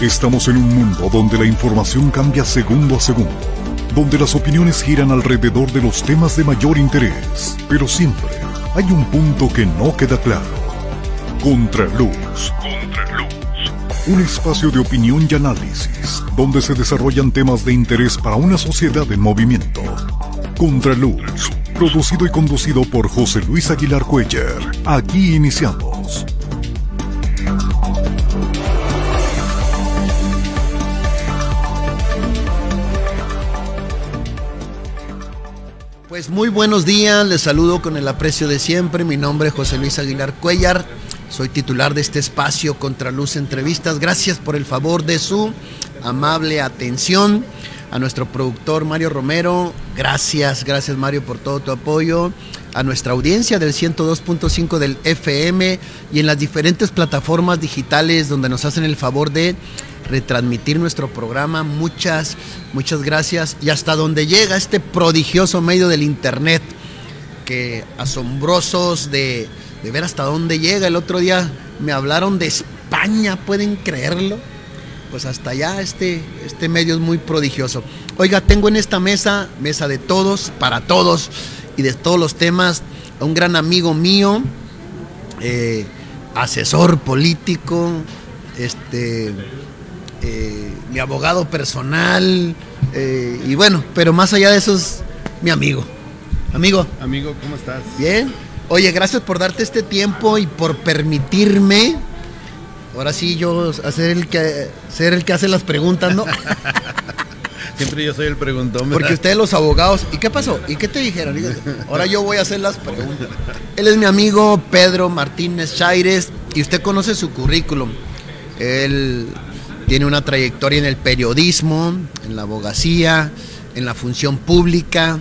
Estamos en un mundo donde la información cambia segundo a segundo, donde las opiniones giran alrededor de los temas de mayor interés, pero siempre hay un punto que no queda claro. Contraluz. Contraluz. Un espacio de opinión y análisis, donde se desarrollan temas de interés para una sociedad en movimiento. Contraluz. Producido y conducido por José Luis Aguilar Cuellar. Aquí iniciamos. Pues muy buenos días, les saludo con el aprecio de siempre. Mi nombre es José Luis Aguilar Cuellar, soy titular de este espacio Contraluz Entrevistas. Gracias por el favor de su amable atención. A nuestro productor Mario Romero, gracias, gracias Mario por todo tu apoyo. A nuestra audiencia del 102.5 del FM y en las diferentes plataformas digitales donde nos hacen el favor de retransmitir nuestro programa. Muchas, muchas gracias. Y hasta donde llega este prodigioso medio del Internet, que asombrosos de, ver hasta dónde llega. El otro día me hablaron de España, ¿pueden creerlo? Pues hasta allá este, este medio es muy prodigioso. Oiga, tengo en esta mesa, mesa de todos, para todos y de todos los temas, a un gran amigo mío, eh, asesor político, este, eh, mi abogado personal, eh, y bueno, pero más allá de eso es mi amigo. Amigo. Amigo, ¿cómo estás? Bien. Oye, gracias por darte este tiempo y por permitirme, ahora sí yo hacer el que, ser el que hace las preguntas, ¿no? Siempre yo soy el preguntón. Porque ustedes los abogados, ¿y qué pasó? ¿Y qué te dijeron? Ahora yo voy a hacer las preguntas. Él es mi amigo Pedro Martínez Chaires y usted conoce su currículum. Él tiene una trayectoria en el periodismo, en la abogacía, en la función pública,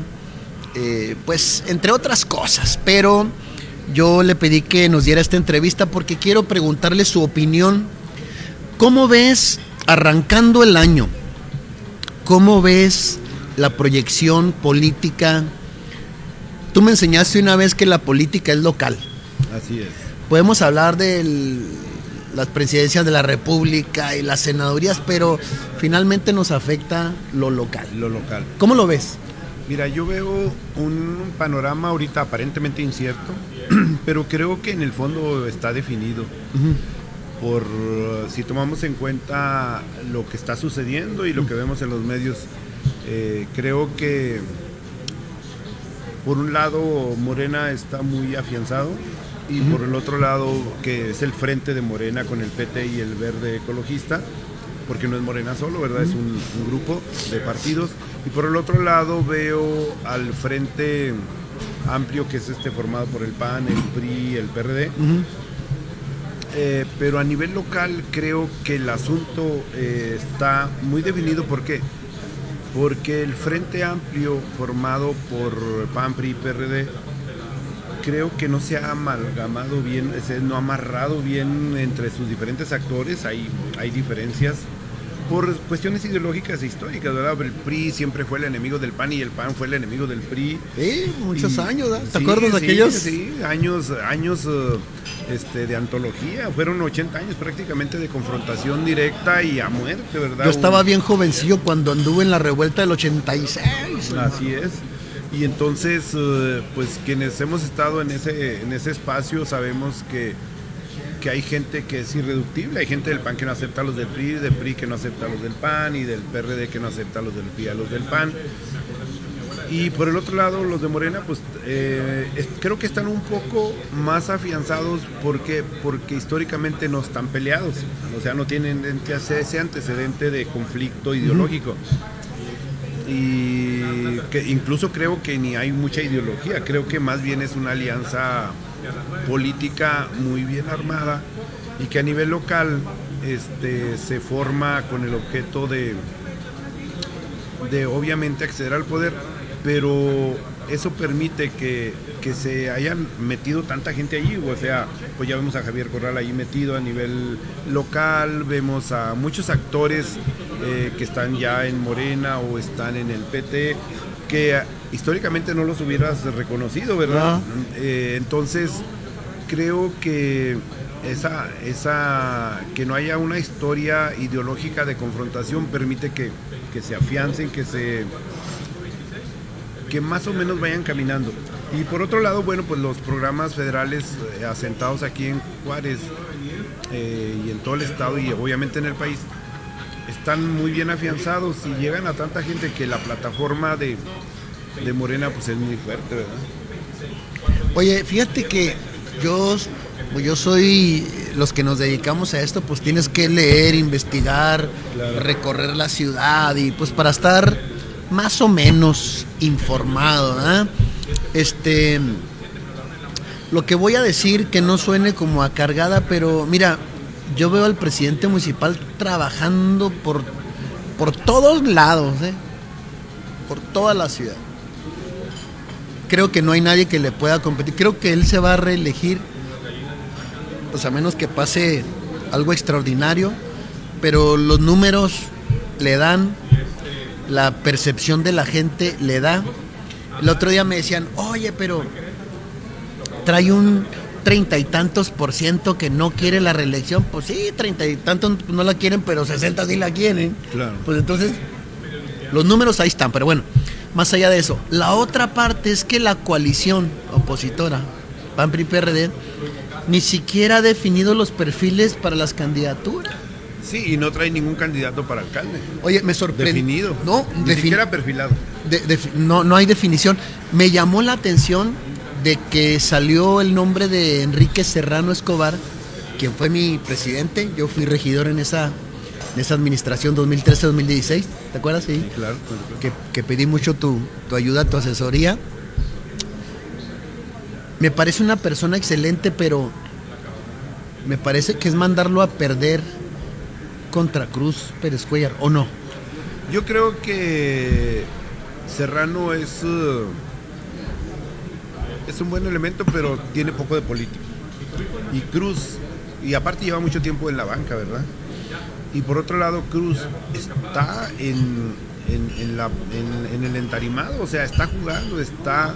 eh, pues entre otras cosas. Pero yo le pedí que nos diera esta entrevista porque quiero preguntarle su opinión. ¿Cómo ves arrancando el año? ¿Cómo ves la proyección política? Tú me enseñaste una vez que la política es local. Así es. Podemos hablar de las presidencias de la República y las senadurías, pero finalmente nos afecta lo local. Lo local. ¿Cómo lo ves? Mira, yo veo un panorama ahorita aparentemente incierto, pero creo que en el fondo está definido. Por si tomamos en cuenta lo que está sucediendo y lo que vemos en los medios, eh, creo que por un lado Morena está muy afianzado y por el otro lado que es el frente de Morena con el PT y el Verde Ecologista, porque no es Morena solo, ¿verdad? Es un, grupo de partidos. Y por el otro lado veo al frente amplio que es este formado por el PAN, el PRI, el PRD. Eh, pero a nivel local creo que el asunto eh, está muy definido. ¿Por qué? Porque el Frente Amplio formado por PAN, PRI y PRD creo que no se ha amalgamado bien, no ha amarrado bien entre sus diferentes actores, hay, hay diferencias por cuestiones ideológicas e históricas, ¿verdad? El PRI siempre fue el enemigo del PAN y el PAN fue el enemigo del PRI. Sí, muchos y, años, ¿verdad? ¿Te sí, acuerdas de aquellos? Sí, años, años uh, este, de antología, fueron 80 años prácticamente de confrontación directa y a muerte, ¿verdad? Yo estaba bien jovencillo cuando anduve en la revuelta del 86. Así es. Y entonces, uh, pues quienes hemos estado en ese, en ese espacio sabemos que que hay gente que es irreductible, hay gente del PAN que no acepta a los del PRI, del PRI que no acepta a los del PAN y del PRD que no acepta a los del PRI a los del PAN. Y por el otro lado, los de Morena, pues eh, es, creo que están un poco más afianzados porque, porque históricamente no están peleados, o sea, no tienen ese antecedente de conflicto ideológico. Uh -huh. Y que incluso creo que ni hay mucha ideología, creo que más bien es una alianza política muy bien armada y que a nivel local este, se forma con el objeto de, de obviamente acceder al poder, pero eso permite que, que, se hayan metido tanta gente allí, o sea, pues ya vemos a Javier Corral ahí metido a nivel local, vemos a muchos actores eh, que están ya en Morena o están en el PT, que históricamente no los hubieras reconocido, ¿verdad? No. Eh, entonces, creo que esa, esa, que no haya una historia ideológica de confrontación permite que, que se afiancen, que se que más o menos vayan caminando. Y por otro lado, bueno, pues los programas federales eh, asentados aquí en Juárez eh, y en todo el estado y obviamente en el país están muy bien afianzados y llegan a tanta gente que la plataforma de, de Morena pues es muy fuerte, ¿verdad? Oye, fíjate que yo, yo soy, los que nos dedicamos a esto, pues tienes que leer, investigar, Claro. recorrer la ciudad y pues para estar más o menos informado. Este, lo que voy a decir que no suene como a cargada, pero mira, yo veo al presidente municipal trabajando por, por todos lados, ¿eh? por toda la ciudad. Creo que no hay nadie que le pueda competir. Creo que él se va a reelegir, pues a menos que pase algo extraordinario, pero los números le dan, la percepción de la gente le da. El otro día me decían, oye, pero trae un treinta y tantos por ciento que no quiere la reelección. Pues sí, treinta y tantos no la quieren, pero 60 sí la quieren. Claro. Pues entonces, los números ahí están, pero bueno, más allá de eso, la otra parte es que la coalición opositora, PAN, PRI, PRD, ni siquiera ha definido los perfiles para las candidaturas. Sí, y no trae ningún candidato para alcalde. Oye, me sorprendió. Definido. No, ni defin- siquiera perfilado. de- de- no, no hay definición. Me llamó la atención de que salió el nombre de Enrique Serrano Escobar, quien fue mi presidente. Yo fui regidor en esa, en esa administración 2013-2016. ¿Te acuerdas? Sí. Claro. Que, que pedí mucho tu, tu ayuda, tu asesoría. Me parece una persona excelente, pero me parece que es mandarlo a perder contra Cruz Pérez Cuellar, ¿o no? Yo creo que Serrano es, eh, es un buen elemento, pero tiene poco de político. Y Cruz, y aparte lleva mucho tiempo en la banca, ¿verdad? Y por otro lado, Cruz está en, en- en la- en- el entarimado, o sea, está jugando, está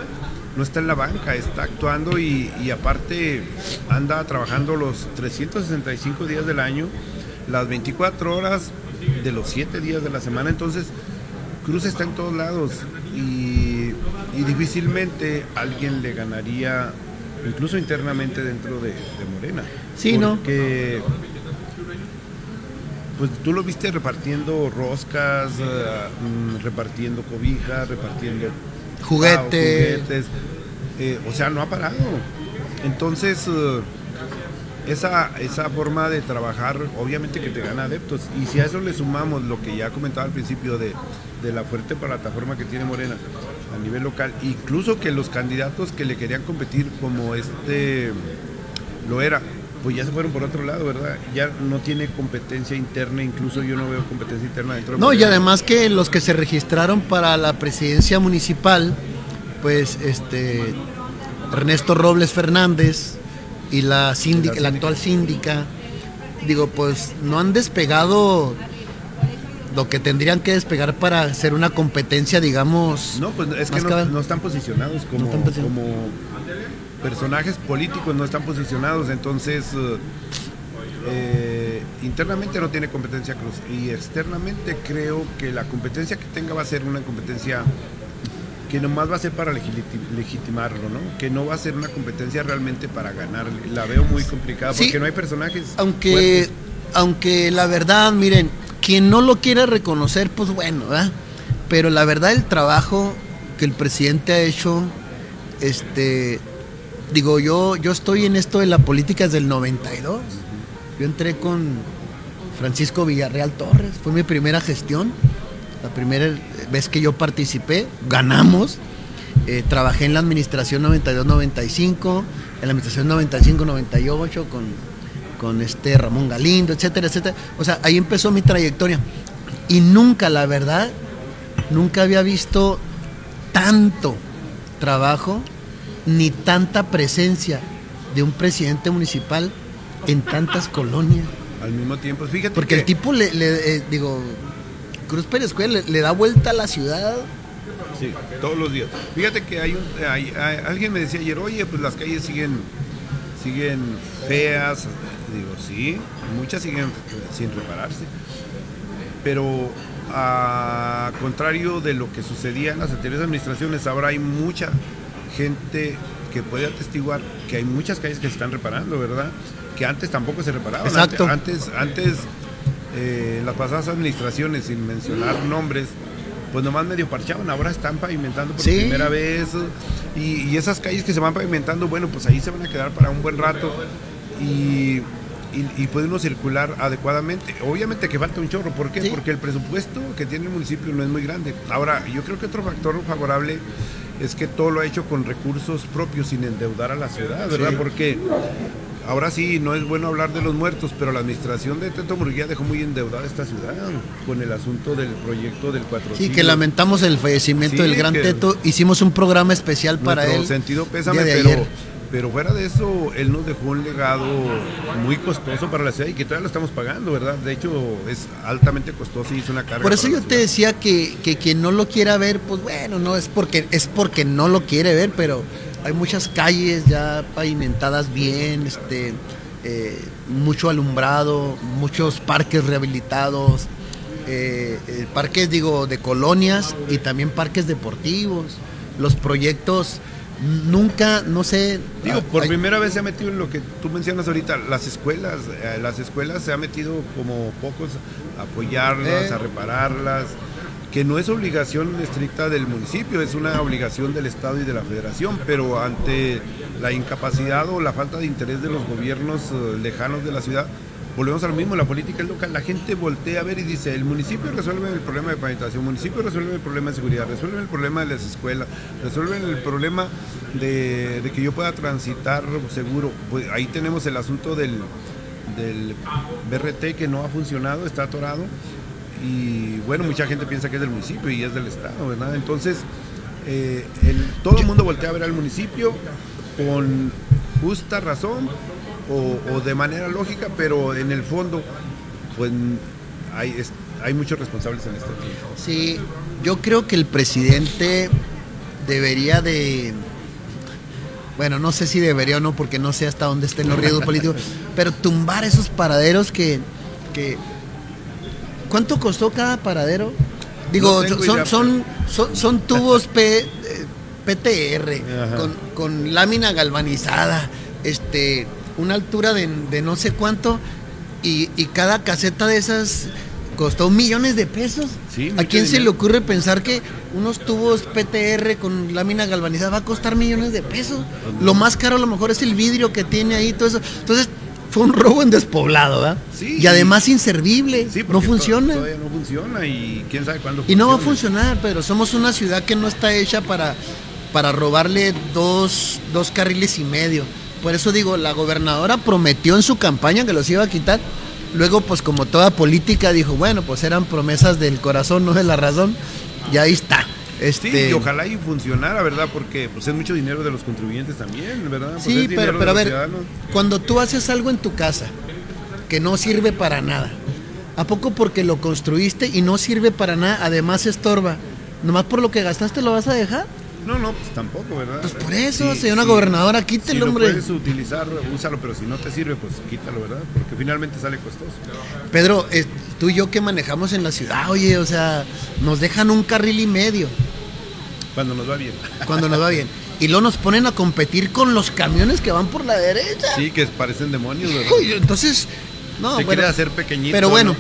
no está en la banca, está actuando y, y aparte anda trabajando los 365 días del año, las 24 horas de los 7 días de la semana, entonces Cruz está en todos lados y, y difícilmente alguien le ganaría, incluso internamente dentro de, de Morena. Sí, ¿no? Porque pues tú lo viste repartiendo roscas, eh, mm, repartiendo cobijas, repartiendo Juguete. juguetes. Eh, o sea, no ha parado. Entonces, eh, esa, esa forma de trabajar, obviamente que te gana adeptos. Y si a eso le sumamos lo que ya comentaba al principio de, de la fuerte plataforma que tiene Morena a nivel local, incluso que los candidatos que le querían competir como este lo era, pues ya se fueron por otro lado, ¿verdad? Ya no tiene competencia interna, incluso yo no veo competencia interna dentro de No, y además que los que se registraron para la presidencia municipal, pues este Ernesto Robles Fernández y la síndica, La la actual síndica, digo, pues no han despegado lo que tendrían que despegar para hacer una competencia, digamos. No, pues es que no, no están posicionados como, No están posicionados. como personajes políticos, no están posicionados, entonces eh, eh, internamente no tiene competencia Cruz y externamente creo que la competencia que tenga va a ser una competencia que nomás va a ser para legiti- legitimarlo, ¿no? Que no va a ser una competencia realmente para ganar. La veo muy complicada Sí. porque no hay personajes. Aunque, fuertes. aunque la verdad, miren, quien no lo quiere reconocer, pues bueno, ¿verdad? Pero la verdad, el trabajo que el presidente ha hecho, este, digo, yo, yo estoy en esto de la política desde el 92. Yo entré con Francisco Villarreal Torres, fue mi primera gestión, la primera vez que yo participé, ganamos. Eh, trabajé en la administración 92-95, en la administración 95-98 con, con este Ramón Galindo, etcétera, etcétera. O sea, ahí empezó mi trayectoria. Y nunca, la verdad, nunca había visto tanto trabajo ni tanta presencia de un presidente municipal en tantas colonias. al mismo tiempo. Fíjate Porque que el tipo le, le- eh, digo, Cruz Pérez Cuellar le, le da vuelta a la ciudad. Sí, todos los días. Fíjate que hay, un, hay- hay- alguien me decía ayer, oye, pues las calles siguen siguen feas. Digo, sí, muchas siguen sin repararse. Pero a contrario de lo que sucedía en las anteriores administraciones, ahora hay mucha gente que puede atestiguar que hay muchas calles que se están reparando, ¿verdad? Que antes tampoco se reparaban. Exacto. Antes, antes eh, las pasadas administraciones, sin mencionar nombres, pues nomás medio parchaban, ahora están pavimentando por primera vez. Y, y, esas calles que se van pavimentando, bueno, pues ahí se van a quedar para un buen rato. Y y, y, puede uno circular adecuadamente. Obviamente que falta un chorro, ¿por qué? Porque el presupuesto que tiene el municipio no es muy grande. Ahora, yo creo que otro factor favorable es que todo lo ha hecho con recursos propios sin endeudar a la ciudad, ¿verdad? Porque ahora sí, no es bueno hablar de los muertos, pero la administración de Teto Murguía dejó muy endeudada esta ciudad con el asunto del proyecto del 4 Sí, que lamentamos el fallecimiento del gran Teto. Hicimos un programa especial para él. sentido pésame, pero pero fuera de eso, él nos dejó un legado muy costoso para la ciudad y que todavía lo estamos pagando, ¿verdad? De hecho, es altamente costoso y es una carga. Por eso yo te decía que, que, quien no lo quiera ver, pues bueno, no es porque, es porque no lo quiere ver, pero hay muchas calles ya pavimentadas bien, este, eh, mucho alumbrado, muchos parques rehabilitados, eh, eh, parques, digo, de colonias y también parques deportivos. Los proyectos nunca, no sé. Digo, por primera vez se ha metido en lo que tú mencionas ahorita, las escuelas. Las escuelas se ha metido como pocos a apoyarlas, a repararlas, que no es obligación estricta del municipio, es una obligación del Estado y de la Federación, pero ante la incapacidad o la falta de interés de los gobiernos eh, lejanos de la ciudad, volvemos al mismo, la política es local, la gente voltea a ver y dice, el municipio resuelve el problema de pavimentación, el municipio resuelve el problema de seguridad, resuelve el problema de las escuelas, resuelve el problema de, que yo pueda transitar seguro. Pues ahí tenemos el asunto del, del BRT que no ha funcionado, está atorado y bueno, mucha gente piensa que es del municipio y es del Estado, ¿verdad? Entonces, eh, todo el mundo voltea a ver al municipio con justa razón, o, de manera lógica, pero en el fondo, pues hay, hay muchos responsables en esto. Sí, yo creo que el presidente debería de bueno, no sé si debería o no, porque no sé hasta dónde estén los riesgos políticos, pero tumbar esos paraderos que, que... ¿Cuánto costó cada paradero? Digo, son, son, son, tubos P, eh, PTR, con, con, lámina galvanizada, este, una altura de, no sé cuánto y, cada caseta de esas costó millones de pesos. ¿A quién se le ocurre pensar que unos tubos PTR con lámina galvanizada va a costar millones de pesos? Lo más caro a lo mejor es el vidrio que tiene ahí, todo eso. Entonces, fue un robo en despoblado, ¿verdad? y además inservible, no funciona. Todavía no funciona y quién sabe cuándo Y no va a funcionar, pero somos una ciudad que no está hecha para, para robarle dos, dos carriles y medio. Por eso digo, la gobernadora prometió en su campaña que los iba a quitar. Luego, pues como toda política, dijo, bueno, pues eran promesas del corazón, no de la razón. Y ahí está. Este... Sí, y ojalá y funcionara, ¿verdad? Porque pues, es mucho dinero de los contribuyentes también, ¿verdad? Pues, sí, pero, pero a ver, cuando tú haces algo en tu casa que no sirve para nada, ¿a poco porque lo construiste y no sirve para nada, además estorba? ¿Nomás por lo que gastaste lo vas a dejar? No, no, pues tampoco, ¿verdad? Pues por eso, señora gobernadora, quítelo, si hombre. Si puedes utilizar, úsalo, pero si no te sirve, pues quítalo, ¿verdad? Porque finalmente sale costoso. Pedro, eh, tú y yo que manejamos en la ciudad, oye, o sea, nos dejan un carril y medio. Cuando nos va bien. Cuando nos va bien. Y luego nos ponen a competir con los camiones que van por la derecha. Sí, que parecen demonios, ¿verdad? entonces, no, Se quiere hacer pequeñito. Pero bueno,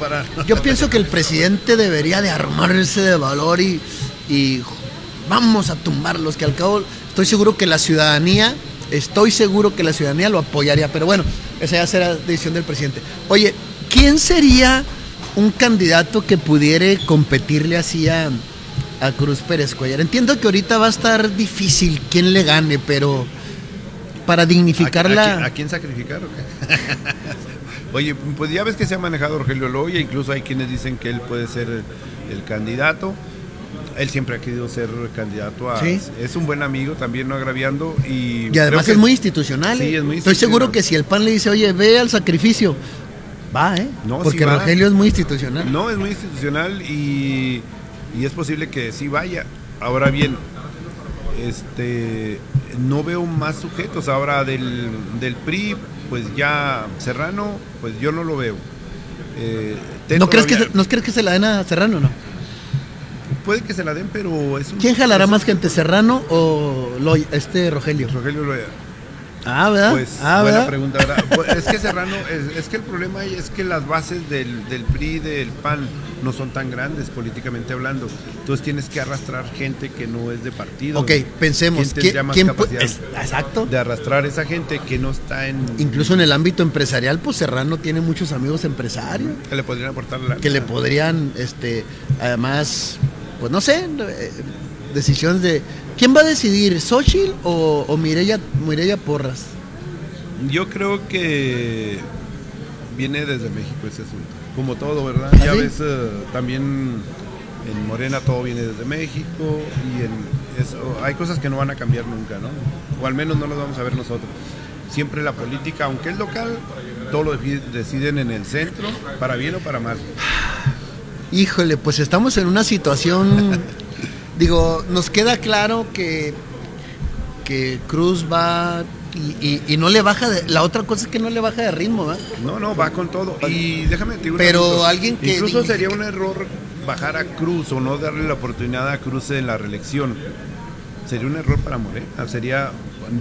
yo pienso que el presidente debería de armarse de valor y, y vamos a tumbarlos, que al cabo estoy seguro que la ciudadanía, estoy seguro que la ciudadanía lo apoyaría, pero bueno, esa ya será decisión del presidente. Oye, ¿quién sería un candidato que pudiera competirle así a, Cruz Pérez Cuellar? Entiendo que ahorita va a estar difícil quién le gane, pero para dignificarla... ¿A, quién sacrificar? Oye, pues ya ves que se ha manejado Rogelio Loya, incluso hay quienes dicen que él puede ser el candidato él siempre ha querido ser candidato a... Es un buen amigo, también no agraviando. Y, y además es muy institucional. ¿eh? Estoy seguro que si el PAN le dice, oye, ve al sacrificio, va, ¿eh? No, Porque Rogelio es muy institucional. No, es muy institucional y, y es posible que sí vaya. Ahora bien, este no veo más sujetos. Ahora del, del PRI, pues ya Serrano, pues yo no lo veo. Eh, ¿No, crees que se, ¿No crees que se la den a Serrano no? Puede que se la den, pero es ¿Quién jalará más gente, Serrano o este Rogelio? Rogelio Loya. Ah, ¿verdad? Pues, ah, buena pregunta, ¿verdad? Pues, es que Serrano, es, que el problema es que las bases del, del PRI, del PAN, no son tan grandes políticamente hablando. Entonces tienes que arrastrar gente que no es de partido. Ok, pensemos. ¿Quién, más capacidad exacto. de arrastrar esa gente que no está en... Incluso en el ámbito empresarial, pues Serrano tiene muchos amigos empresarios. Que le podrían aportar la... Que le podrían, este, además, pues no sé, eh, decisiones de... ¿Quién va a decidir, Xochitl o, o Mireya, Porras? Yo creo que viene desde México ese asunto como todo, ¿verdad? ¿Ah, ya ves, eh, también en Morena todo viene desde México y en eso, hay cosas que no van a cambiar nunca, ¿no? O al menos no las vamos a ver nosotros. Siempre la política, aunque es local, todo lo deciden en el centro, para bien o para mal. Híjole, pues estamos en una situación, digo, nos queda claro que, que Cruz va y, no le baja de, la otra cosa es que no le baja de ritmo ¿verdad? no no va con todo. Y déjame decir pero alguien que incluso sería un error bajar a Cruz o no darle la oportunidad a Cruz en la reelección. Sería un error para Morena sería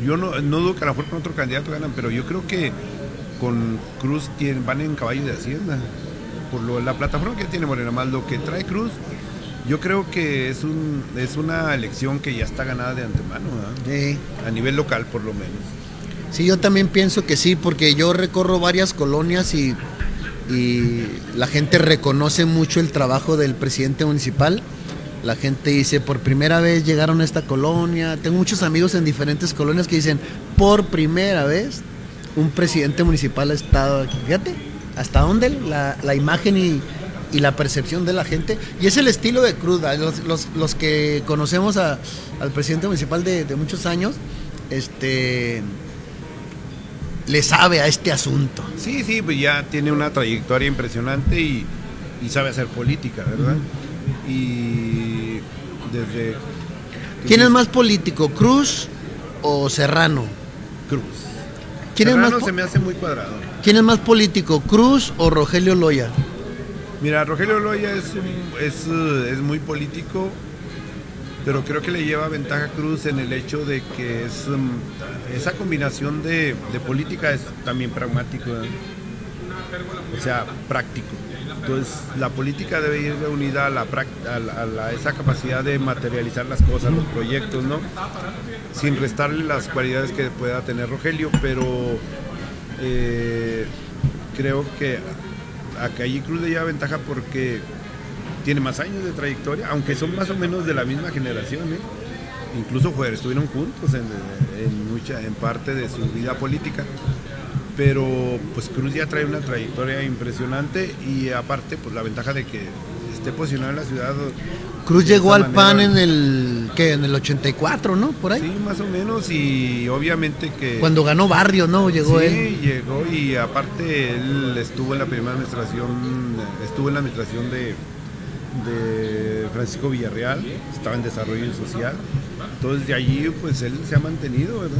yo no, no dudo que a lo mejor con otro candidato ganan pero yo creo que con Cruz van en caballo de hacienda por lo, la plataforma que tiene Morena más lo que trae Cruz yo creo que es un es una elección que ya está ganada de antemano, sí. a nivel local por lo menos. Sí, yo también pienso que sí, porque yo recorro varias colonias y, la gente reconoce mucho el trabajo del presidente municipal. La gente dice, por primera vez llegaron a esta colonia. Tengo muchos amigos en diferentes colonias que dicen, por primera vez un presidente municipal ha estado aquí. Fíjate, hasta dónde la, imagen y, la percepción de la gente. Y es el estilo de Cruz. Los, que conocemos al presidente municipal de, de muchos años, este le sabe a este asunto. Sí, sí, pues ya tiene una trayectoria impresionante y, sabe hacer política, ¿verdad? Y desde... ¿Quién es más político, Cruz o Serrano? Cruz. ¿Quién Serrano es más se me hace muy cuadrado. ¿Quién es más político, Cruz o Rogelio Loya? Mira, Rogelio Loya es, es, es muy político, pero creo que le lleva ventaja Cruz en el hecho de que es um, esa combinación de, política es también pragmático, o sea, práctico. Entonces, la política debe ir unida a, a, esa capacidad de materializar las cosas, los proyectos, ¿no? Sin restarle las cualidades que pueda tener Rogelio, pero eh, creo que a Calle Cruz le lleva ventaja porque tiene más años de trayectoria, aunque son más o menos de la misma generación, ¿eh? incluso estuvieron juntos en, en parte de su vida política. Pero pues Cruz ya trae una trayectoria impresionante y aparte pues la ventaja de que esté posicionado en la ciudad. Cruz llegó al PAN en el que en el 84, ¿no? Por ahí. Sí, más o menos y obviamente que cuando ganó Barrio, ¿no? Llegó sí, él. llegó y aparte él estuvo en la primera administración, estuvo en la administración de de Francisco Villarreal, estaba en desarrollo social. Entonces de allí pues él se ha mantenido, ¿verdad?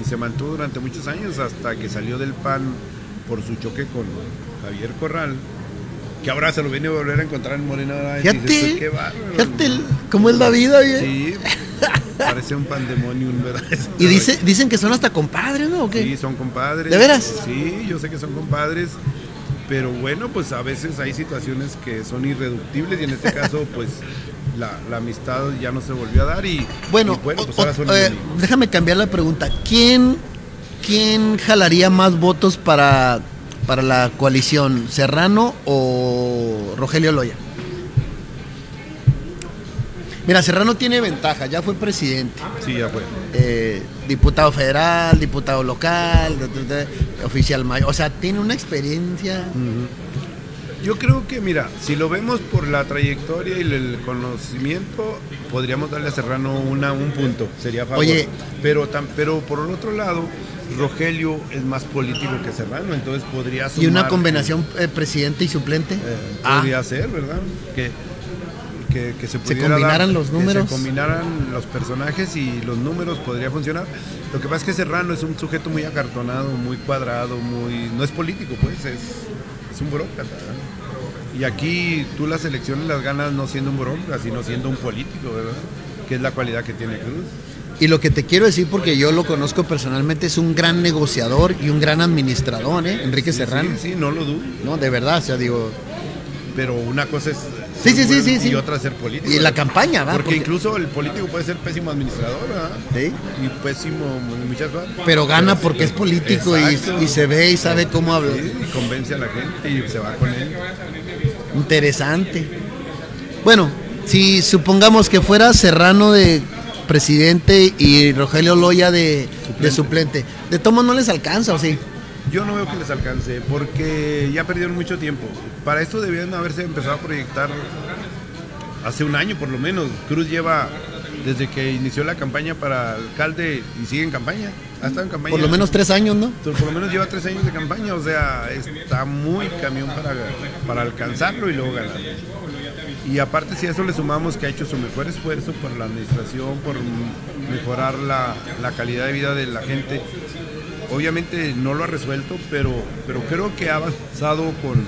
Y se mantuvo durante muchos años hasta que salió del PAN por su choque con Javier Corral, que ahora se lo viene a volver a encontrar en Morena. Fíjate, pues, fíjate cómo es la vida, Sí, parece un pandemonium, ¿verdad? Y dice, dicen que son hasta compadres, ¿no? Sí, son compadres. ¿De veras? Sí, yo sé que son compadres pero bueno, pues a veces hay situaciones que son irreductibles y en este caso, pues la, amistad ya no se volvió a dar y bueno, pues ahora son eh, déjame cambiar la pregunta. ¿Quién, quién jalaría más votos para, para la coalición, Serrano o Rogelio Loya? Mira, Serrano tiene ventaja, ya fue presidente. Sí, ya fue. Eh, diputado federal, diputado local, oficial mayor. O sea, tiene una experiencia. Yo creo que, mira, si lo vemos por la trayectoria y el conocimiento, podríamos darle a Serrano una, un punto, sería favor. Oye, pero, pero por el otro lado, Rogelio es más político que Serrano, entonces podría ¿Y una combinación eh, presidente y suplente? Eh, podría ah. ser, ¿verdad? Que que, que se Se pudiera combinaran dar, los números. Que se combinaran los personajes y los números podría funcionar. Lo que pasa es que Serrano es un sujeto muy acartonado, muy cuadrado, muy no es político, pues es, es un burócrata. ¿verdad? Y aquí tú las elecciones las ganas no siendo un burócrata, sino siendo un político, ¿verdad? Que es la cualidad que tiene Cruz. Y lo que te quiero decir, porque yo lo conozco personalmente, es un gran negociador y un gran administrador, ¿eh? Enrique Serrano. Sí, sí, no lo dudo. No, de verdad, o sea, digo. Pero una cosa es Sí, sí, sí, sí, sí. y otra ser político. Y la ¿verdad? campaña, ¿va? Porque, Porque- incluso el político puede ser pésimo administrador, ¿verdad? Sí. Y pésimo muchas cosas. Pero gana sí, porque es político y, se ve y sabe cómo hablar. Sí, y convence a la gente y se va con él. Interesante. Bueno, si supongamos que fuera Serrano de presidente y Rogelio Loya de de suplente, de tomo no les alcanza, ¿o sí? Yo no veo que les alcance porque ya perdieron mucho tiempo. Para esto debían haberse empezado a proyectar hace un año por lo menos. Cruz lleva desde que inició la campaña para alcalde y sigue en campaña. Ha estado en campaña. Por lo menos tres años, ¿no? Por lo menos lleva tres años de campaña, o sea, está muy camión para, para alcanzarlo y luego ganar. Y aparte si a eso le sumamos que ha hecho su mejor esfuerzo por la administración, por mejorar la, la calidad de vida de la gente, obviamente no lo ha resuelto, pero, pero creo que ha avanzado con,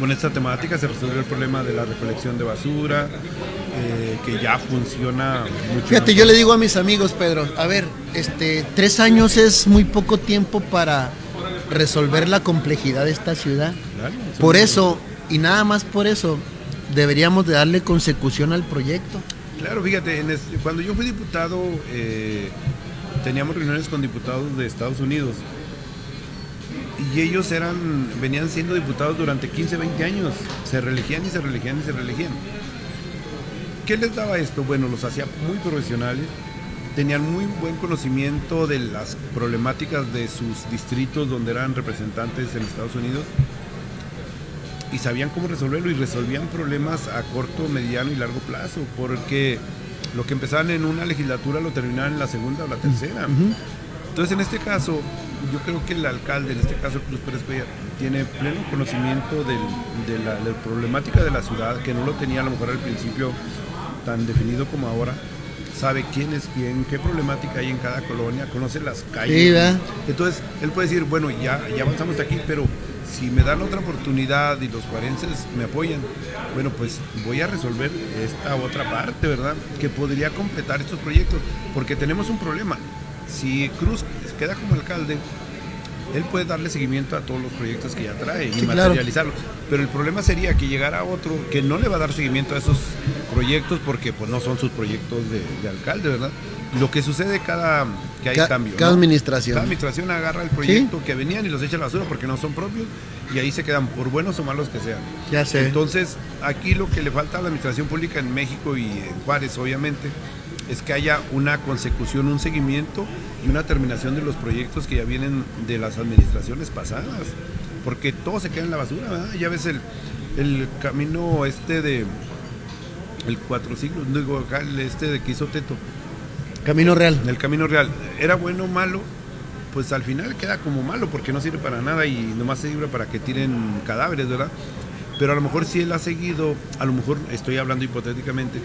con esta temática, se resolvió el problema de la recolección de basura, eh, que ya funciona mucho. Fíjate, yo le digo a mis amigos, Pedro, a ver, este, tres años es muy poco tiempo para resolver la complejidad de esta ciudad. Claro, Por eso, y nada más por eso, deberíamos de darle consecución al proyecto. Claro, fíjate, en es- cuando yo fui diputado, eh, teníamos reuniones con diputados de Estados Unidos y ellos eran, venían siendo diputados durante 15, 20 años, se reelegían y se reelegían y se reelegían. ¿Qué les daba esto? Bueno, los hacía muy profesionales, tenían muy buen conocimiento de las problemáticas de sus distritos donde eran representantes en Estados Unidos y sabían cómo resolverlo y resolvían problemas a corto, mediano y largo plazo, porque lo que empezaban en una legislatura lo terminaban en la segunda o la tercera. Entonces, en este caso, yo creo que el alcalde, en este caso Cruz Pérez Cuellar, tiene pleno conocimiento del- de, la, de la problemática de la ciudad, que no lo tenía a lo mejor al principio tan definido como ahora. Sabe quién es quién, qué problemática hay en cada colonia, conoce las calles. Entonces, él puede decir, bueno, ya, ya avanzamos hasta aquí, pero si me dan otra oportunidad y los cuarenses me apoyan, bueno, pues voy a resolver esta otra parte, ¿verdad? Que podría completar estos proyectos, porque tenemos un problema. Si Cruz queda como alcalde, él puede darle seguimiento a todos los proyectos que ya trae y claro. materializarlos. Pero el problema sería que llegara otro que no le va a dar seguimiento a esos proyectos porque pues no son sus proyectos de, de alcalde, ¿verdad? Lo que sucede cada que hay Ca- cambio. cada ¿no? administración. Cada administración agarra el proyecto que venían y los echa a la basura porque no son propios y ahí se quedan por buenos o malos que sean. Ya sé. Entonces, aquí lo que le falta a la administración pública en México y en Juárez, obviamente, es que haya una consecución, un seguimiento y una terminación de los proyectos que ya vienen de las administraciones pasadas. Porque todo se queda en la basura, ¿verdad? Ya ves el, el camino este de el cuatro siglos, no digo acá, el este de que hizo Teto, Camino Real. el camino real, ¿era bueno o malo? Pues al final queda como malo porque no sirve para nada y nomás sirve para que tiren cadáveres, ¿verdad? Pero a lo mejor si él ha seguido, a lo mejor, estoy hablando hipotéticamente,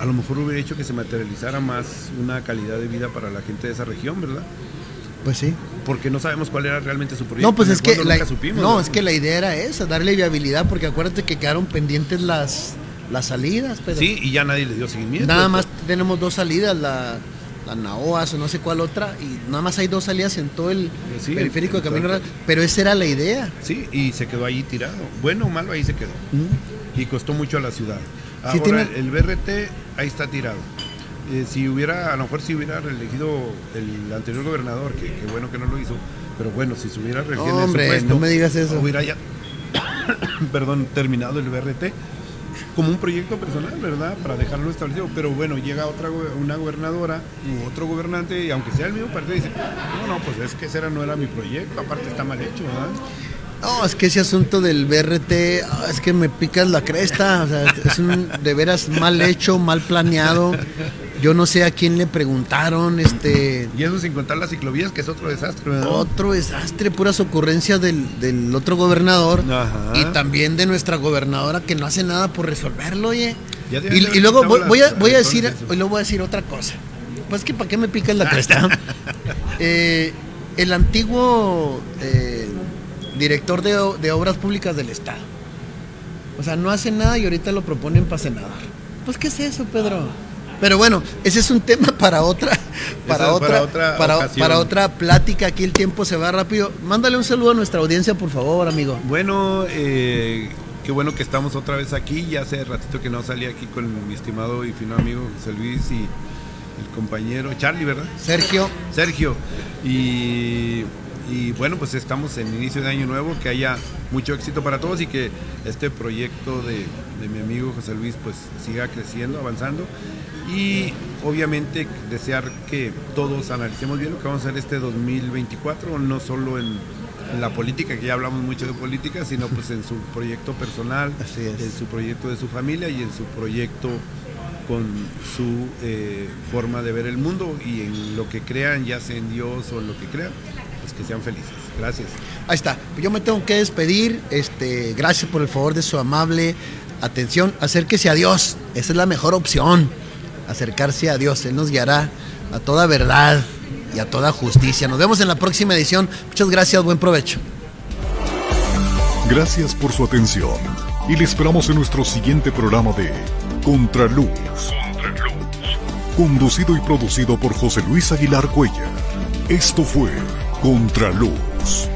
a lo mejor hubiera hecho que se materializara más una calidad de vida para la gente de esa región, ¿verdad? Pues sí. Porque no sabemos cuál era realmente su proyecto. No, pues es que la, nunca supimos, no, ¿verdad? es que la idea era esa, darle viabilidad, porque acuérdate que quedaron pendientes las, las salidas, pero Sí, y ya nadie le dio seguimiento. nada más tenemos dos salidas, la, la Naoas o no sé cuál otra, y nada más hay dos salidas en todo el Sí, periférico de Camino. Real, pero esa era la idea. Sí, y se quedó ahí tirado. Bueno o malo, ahí se quedó. y costó mucho a la ciudad. Sí, Ahora, tiene- el BRT ahí está tirado. Eh, si hubiera, a lo mejor si hubiera reelegido el anterior gobernador, que, que bueno que no lo hizo, pero bueno, si se hubiera reelegido Hombre, no me digas eso. hubiera ya, perdón, terminado el BRT como un proyecto personal, ¿verdad? Para dejarlo establecido. Pero bueno, llega otra una gobernadora u otro gobernante y aunque sea el mismo partido dice, no, no, pues es que ese era, no era mi proyecto, aparte está mal hecho, ¿verdad? No, es que ese asunto del BRT, ah, es que me picas la cresta, o sea, es un de veras mal hecho, mal planeado. Yo no sé a quién le preguntaron, este, Y eso sin contar las ciclovías, que es otro desastre, ¿verdad? otro desastre, puras ocurrencias del, del otro gobernador Ajá. y también de nuestra gobernadora que no hace nada por resolverlo, oye. y, luego voy, a, voy a decir, luego voy a decir otra cosa. Pues que para qué me picas la cresta. eh, el antiguo eh, director de, obras públicas del Estado. O sea, no hace nada y ahorita lo proponen para senador. Pues, ¿qué es eso, Pedro? Pero bueno, ese es un tema para otra, para otra, para otra, plática. Aquí el tiempo se va rápido. Mándale un saludo a nuestra audiencia, por favor, amigo. Bueno, eh, qué bueno que estamos otra vez aquí. Ya hace ratito que no salí aquí con mi estimado y fino amigo José Luis y el compañero Charlie, ¿verdad? Sergio. Sergio. Y, bueno, pues estamos en inicio de año nuevo, que haya mucho éxito para todos y que este proyecto de, mi amigo José Luis pues siga creciendo, avanzando. Y obviamente desear que todos analicemos bien lo que vamos a hacer este 2024, no solo en, en la política, que ya hablamos mucho de política, sino pues en su proyecto personal, en su proyecto de su familia y en su proyecto con su eh, forma de ver el mundo y en lo que crean, ya sea en Dios o en lo que crean, pues que sean felices. Gracias. Ahí está. Yo me tengo que despedir. Este, gracias por el favor de su amable atención. Acérquese a Dios. Esa es la mejor opción. Acercarse a Dios. Él nos guiará a toda verdad y a toda justicia. Nos vemos en la próxima edición. Muchas gracias. Buen provecho. Gracias por su atención y le esperamos en nuestro siguiente programa de Contraluz. Contraluz. Conducido y producido por José Luis Aguilar Cuella. Esto fue Contraluz.